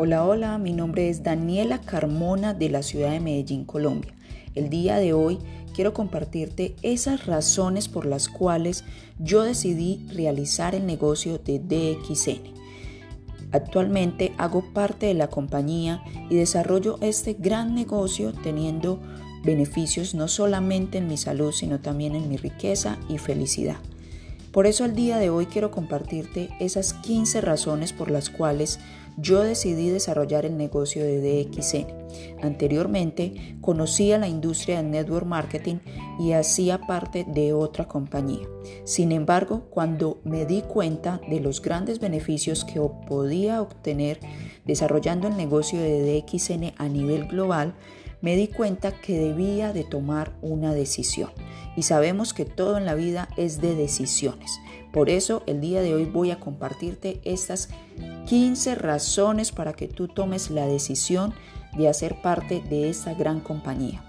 Hola, hola, mi nombre es Daniela Carmona de la ciudad de Medellín, Colombia. El día de hoy quiero compartirte esas razones por las cuales yo decidí realizar el negocio de DXN. Actualmente hago parte de la compañía y desarrollo este gran negocio teniendo beneficios no solamente en mi salud, sino también en mi riqueza y felicidad. Por eso el día de hoy quiero compartirte esas 15 razones por las cuales yo decidí desarrollar el negocio de DXN. Anteriormente conocía la industria del network marketing y hacía parte de otra compañía. Sin embargo, cuando me di cuenta de los grandes beneficios que podía obtener desarrollando el negocio de DXN a nivel global, me di cuenta que debía de tomar una decisión. Y sabemos que todo en la vida es de decisiones. Por eso el día de hoy voy a compartirte estas 15 razones para que tú tomes la decisión de hacer parte de esta gran compañía.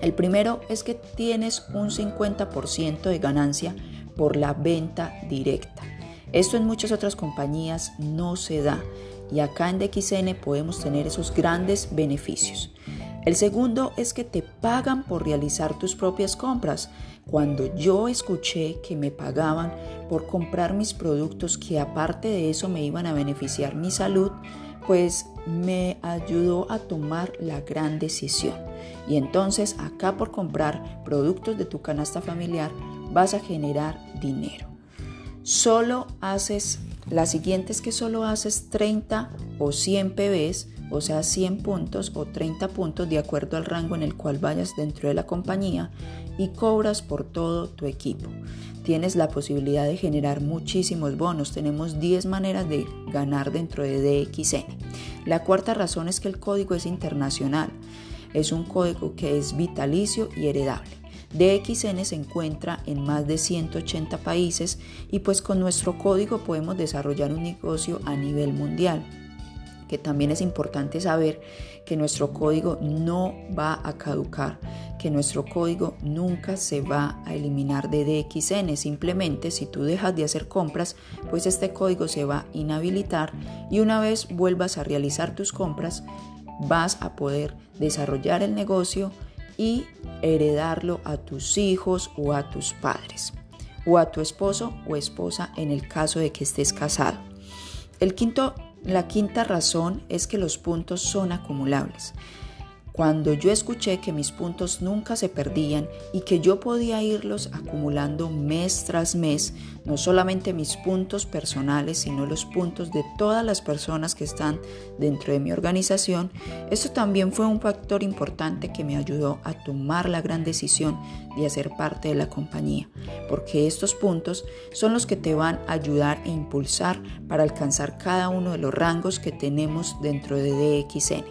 El primero es que tienes un 50% de ganancia por la venta directa. Esto en muchas otras compañías no se da y acá en DXN podemos tener esos grandes beneficios. El segundo es que te pagan por realizar tus propias compras. Cuando yo escuché que me pagaban por comprar mis productos que aparte de eso me iban a beneficiar mi salud, pues me ayudó a tomar la gran decisión. Y entonces acá por comprar productos de tu canasta familiar vas a generar dinero. Solo haces, la siguiente es que solo haces 30 o 100 PBs o sea 100 puntos o 30 puntos de acuerdo al rango en el cual vayas dentro de la compañía y cobras por todo tu equipo. Tienes la posibilidad de generar muchísimos bonos. Tenemos 10 maneras de ganar dentro de DXN. La cuarta razón es que el código es internacional. Es un código que es vitalicio y heredable. DXN se encuentra en más de 180 países y pues con nuestro código podemos desarrollar un negocio a nivel mundial que también es importante saber que nuestro código no va a caducar, que nuestro código nunca se va a eliminar de DXN. Simplemente si tú dejas de hacer compras, pues este código se va a inhabilitar y una vez vuelvas a realizar tus compras, vas a poder desarrollar el negocio y heredarlo a tus hijos o a tus padres o a tu esposo o esposa en el caso de que estés casado. El quinto la quinta razón es que los puntos son acumulables. Cuando yo escuché que mis puntos nunca se perdían y que yo podía irlos acumulando mes tras mes, no solamente mis puntos personales, sino los puntos de todas las personas que están dentro de mi organización, esto también fue un factor importante que me ayudó a tomar la gran decisión de hacer parte de la compañía, porque estos puntos son los que te van a ayudar e impulsar para alcanzar cada uno de los rangos que tenemos dentro de DXN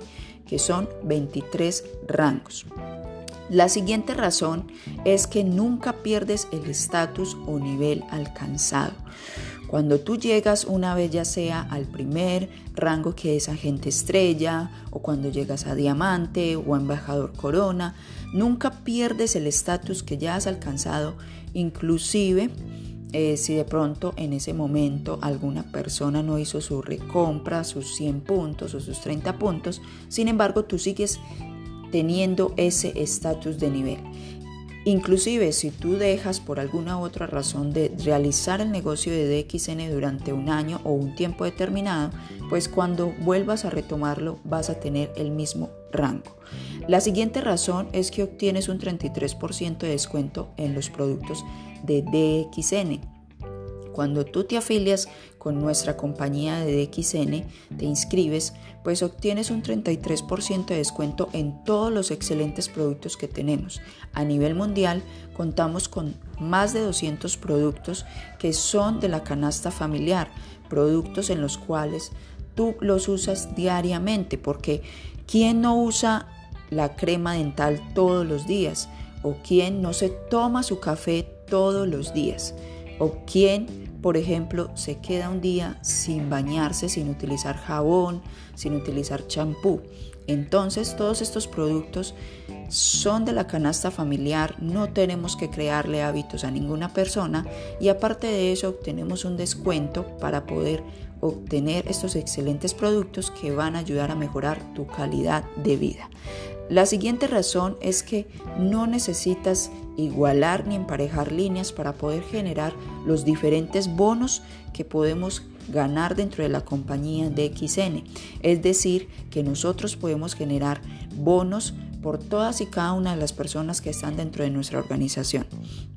que son 23 rangos. La siguiente razón es que nunca pierdes el estatus o nivel alcanzado. Cuando tú llegas una vez ya sea al primer rango que es agente estrella o cuando llegas a diamante o embajador corona, nunca pierdes el estatus que ya has alcanzado, inclusive eh, si de pronto en ese momento alguna persona no hizo su recompra, sus 100 puntos o sus 30 puntos, sin embargo tú sigues teniendo ese estatus de nivel. Inclusive si tú dejas por alguna otra razón de realizar el negocio de DXN durante un año o un tiempo determinado, pues cuando vuelvas a retomarlo vas a tener el mismo rango. La siguiente razón es que obtienes un 33% de descuento en los productos de DXN. Cuando tú te afilias con nuestra compañía de DXN, te inscribes, pues obtienes un 33% de descuento en todos los excelentes productos que tenemos. A nivel mundial contamos con más de 200 productos que son de la canasta familiar, productos en los cuales tú los usas diariamente, porque ¿quién no usa la crema dental todos los días? ¿O quién no se toma su café todos los días. O quien, por ejemplo, se queda un día sin bañarse, sin utilizar jabón, sin utilizar champú. Entonces todos estos productos son de la canasta familiar, no tenemos que crearle hábitos a ninguna persona y aparte de eso obtenemos un descuento para poder obtener estos excelentes productos que van a ayudar a mejorar tu calidad de vida. La siguiente razón es que no necesitas igualar ni emparejar líneas para poder generar los diferentes bonos que podemos ganar dentro de la compañía de XN. Es decir, que nosotros podemos generar bonos por todas y cada una de las personas que están dentro de nuestra organización.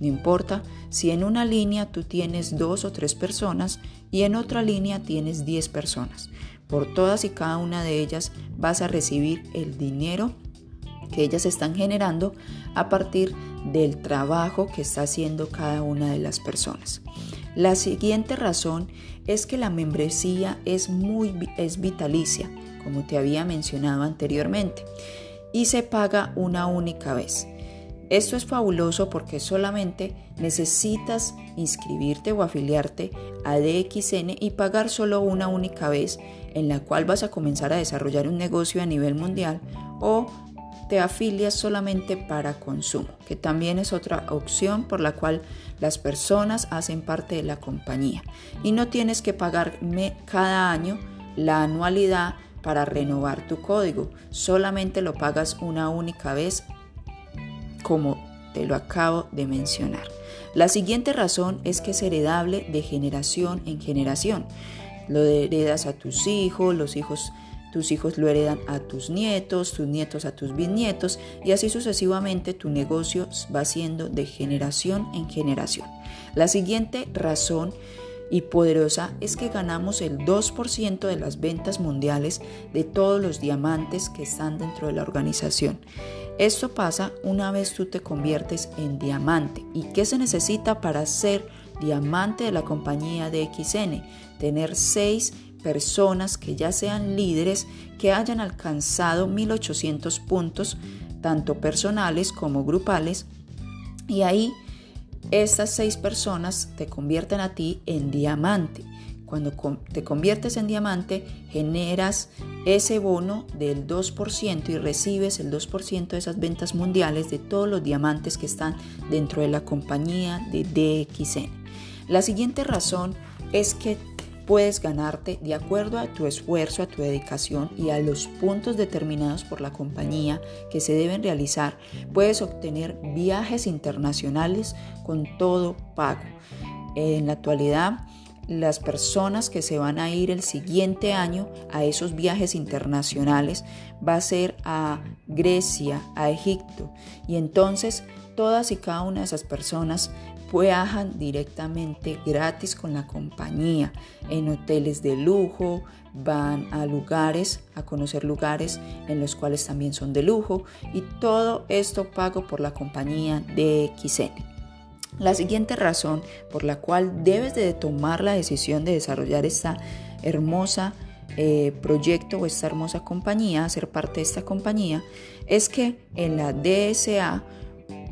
No importa si en una línea tú tienes dos o tres personas y en otra línea tienes diez personas. Por todas y cada una de ellas vas a recibir el dinero que ellas están generando a partir del trabajo que está haciendo cada una de las personas. La siguiente razón es que la membresía es muy es vitalicia, como te había mencionado anteriormente y se paga una única vez. Esto es fabuloso porque solamente necesitas inscribirte o afiliarte a DXN y pagar solo una única vez en la cual vas a comenzar a desarrollar un negocio a nivel mundial o te afilias solamente para consumo, que también es otra opción por la cual las personas hacen parte de la compañía y no tienes que pagarme cada año la anualidad para renovar tu código. Solamente lo pagas una única vez como te lo acabo de mencionar. La siguiente razón es que es heredable de generación en generación. Lo heredas a tus hijos, los hijos tus hijos lo heredan a tus nietos, tus nietos a tus bisnietos y así sucesivamente tu negocio va siendo de generación en generación. La siguiente razón y poderosa es que ganamos el 2% de las ventas mundiales de todos los diamantes que están dentro de la organización. Esto pasa una vez tú te conviertes en diamante. ¿Y qué se necesita para ser diamante de la compañía de XN? Tener 6 personas que ya sean líderes que hayan alcanzado 1800 puntos, tanto personales como grupales, y ahí estas seis personas te convierten a ti en diamante. Cuando te conviertes en diamante, generas ese bono del 2% y recibes el 2% de esas ventas mundiales de todos los diamantes que están dentro de la compañía de DXN. La siguiente razón es que puedes ganarte de acuerdo a tu esfuerzo, a tu dedicación y a los puntos determinados por la compañía que se deben realizar. Puedes obtener viajes internacionales con todo pago. En la actualidad, las personas que se van a ir el siguiente año a esos viajes internacionales va a ser a Grecia, a Egipto. Y entonces todas y cada una de esas personas viajan directamente gratis con la compañía en hoteles de lujo, van a lugares, a conocer lugares en los cuales también son de lujo y todo esto pago por la compañía de XN. La siguiente razón por la cual debes de tomar la decisión de desarrollar esta hermosa eh, proyecto o esta hermosa compañía, ser parte de esta compañía, es que en la DSA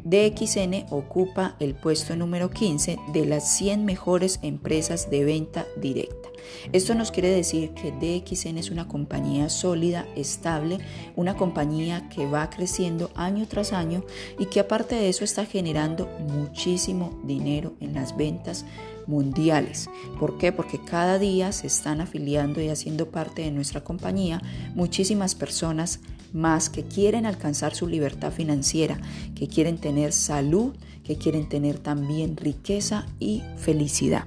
DXN ocupa el puesto número 15 de las 100 mejores empresas de venta directa. Esto nos quiere decir que DXN es una compañía sólida, estable, una compañía que va creciendo año tras año y que aparte de eso está generando muchísimo dinero en las ventas mundiales. ¿Por qué? Porque cada día se están afiliando y haciendo parte de nuestra compañía muchísimas personas más que quieren alcanzar su libertad financiera, que quieren tener salud, que quieren tener también riqueza y felicidad.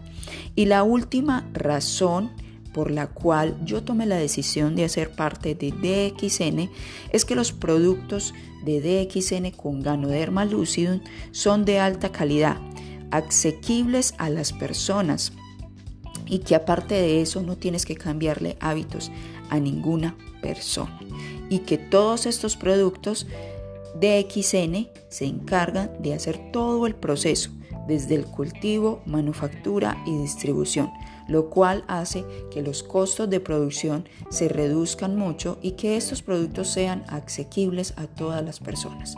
Y la última razón por la cual yo tomé la decisión de hacer parte de DXN es que los productos de DXN con Ganoderma lucidum son de alta calidad, asequibles a las personas y que aparte de eso no tienes que cambiarle hábitos a ninguna persona y que todos estos productos de XN se encargan de hacer todo el proceso, desde el cultivo, manufactura y distribución, lo cual hace que los costos de producción se reduzcan mucho y que estos productos sean asequibles a todas las personas.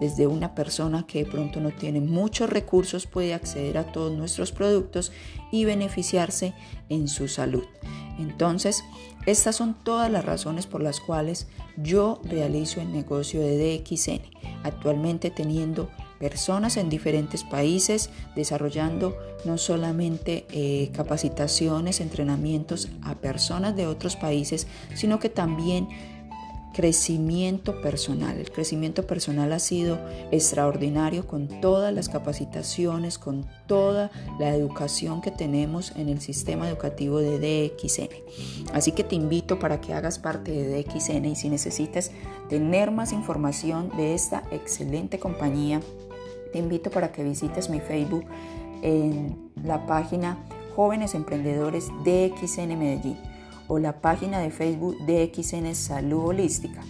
Desde una persona que de pronto no tiene muchos recursos puede acceder a todos nuestros productos y beneficiarse en su salud. Entonces, Estas son todas las razones por las cuales yo realizo el negocio de DXN, actualmente teniendo personas en diferentes países, desarrollando no solamente eh, capacitaciones, entrenamientos a personas de otros países, sino que también crecimiento personal. El crecimiento personal ha sido extraordinario con todas las capacitaciones, con toda la educación que tenemos en el sistema educativo de DXN. Así que te invito para que hagas parte de DXN y si necesitas tener más información de esta excelente compañía, te invito para que visites mi Facebook en la página Jóvenes Emprendedores DXN Medellín o la página de Facebook de XN Salud Holística.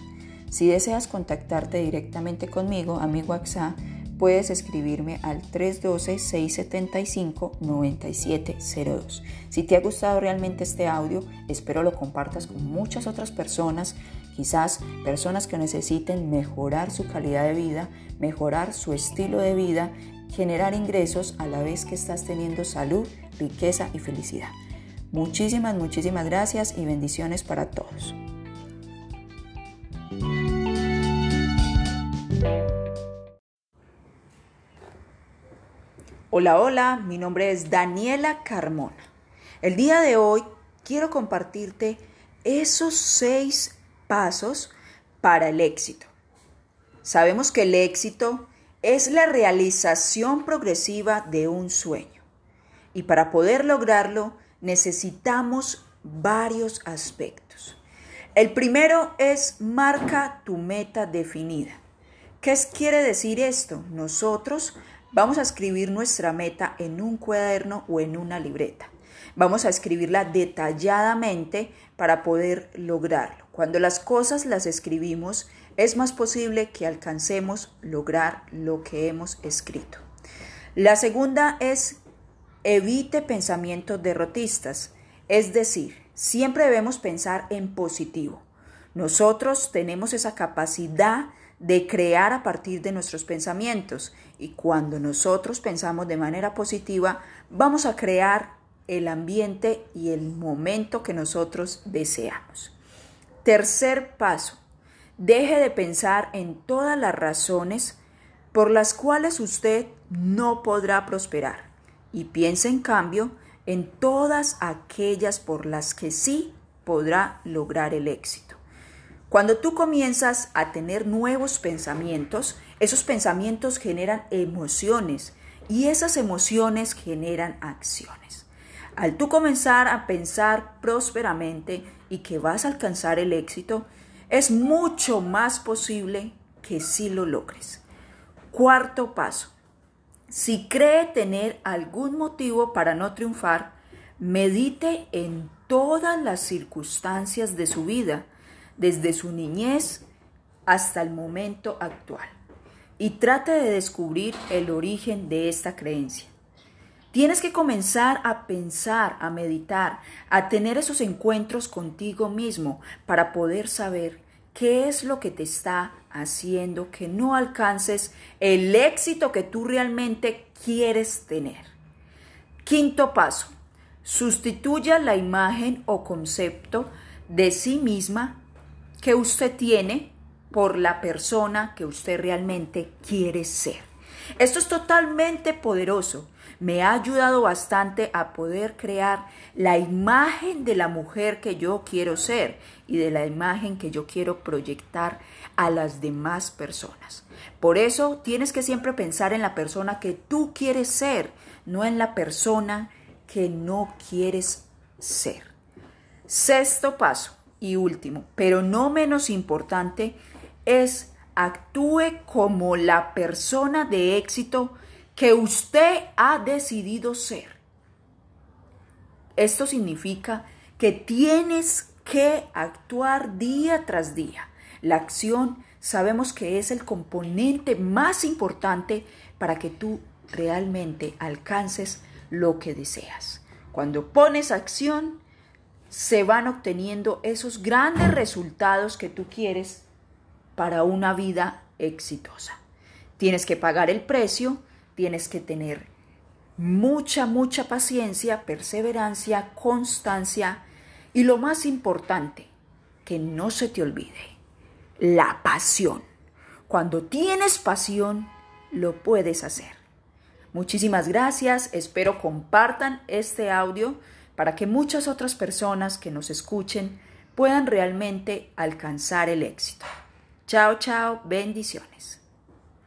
Si deseas contactarte directamente conmigo a mi WhatsApp, puedes escribirme al 312-675-9702. Si te ha gustado realmente este audio, espero lo compartas con muchas otras personas, quizás personas que necesiten mejorar su calidad de vida, mejorar su estilo de vida, generar ingresos a la vez que estás teniendo salud, riqueza y felicidad. Muchísimas, muchísimas gracias y bendiciones para todos. Hola, hola, mi nombre es Daniela Carmona. El día de hoy quiero compartirte esos seis pasos para el éxito. Sabemos que el éxito es la realización progresiva de un sueño y para poder lograrlo necesitamos varios aspectos. El primero es marca tu meta definida. ¿Qué quiere decir esto? Nosotros vamos a escribir nuestra meta en un cuaderno o en una libreta. Vamos a escribirla detalladamente para poder lograrlo. Cuando las cosas las escribimos, es más posible que alcancemos lograr lo que hemos escrito. La segunda es Evite pensamientos derrotistas, es decir, siempre debemos pensar en positivo. Nosotros tenemos esa capacidad de crear a partir de nuestros pensamientos y cuando nosotros pensamos de manera positiva, vamos a crear el ambiente y el momento que nosotros deseamos. Tercer paso, deje de pensar en todas las razones por las cuales usted no podrá prosperar y piensa en cambio en todas aquellas por las que sí podrá lograr el éxito. Cuando tú comienzas a tener nuevos pensamientos, esos pensamientos generan emociones y esas emociones generan acciones. Al tú comenzar a pensar prósperamente y que vas a alcanzar el éxito, es mucho más posible que sí lo logres. Cuarto paso, si cree tener algún motivo para no triunfar, medite en todas las circunstancias de su vida, desde su niñez hasta el momento actual, y trate de descubrir el origen de esta creencia. Tienes que comenzar a pensar, a meditar, a tener esos encuentros contigo mismo para poder saber qué es lo que te está haciendo que no alcances el éxito que tú realmente quieres tener. Quinto paso, sustituya la imagen o concepto de sí misma que usted tiene por la persona que usted realmente quiere ser. Esto es totalmente poderoso. Me ha ayudado bastante a poder crear la imagen de la mujer que yo quiero ser y de la imagen que yo quiero proyectar a las demás personas. Por eso tienes que siempre pensar en la persona que tú quieres ser, no en la persona que no quieres ser. Sexto paso y último, pero no menos importante, es actúe como la persona de éxito que usted ha decidido ser. Esto significa que tienes que actuar día tras día. La acción sabemos que es el componente más importante para que tú realmente alcances lo que deseas. Cuando pones acción, se van obteniendo esos grandes resultados que tú quieres para una vida exitosa. Tienes que pagar el precio, tienes que tener mucha, mucha paciencia, perseverancia, constancia Y lo más importante, que no se te olvide, la pasión. Cuando tienes pasión, lo puedes hacer. Muchísimas gracias, espero compartan este audio para que muchas otras personas que nos escuchen puedan realmente alcanzar el éxito. Chao, chao, bendiciones.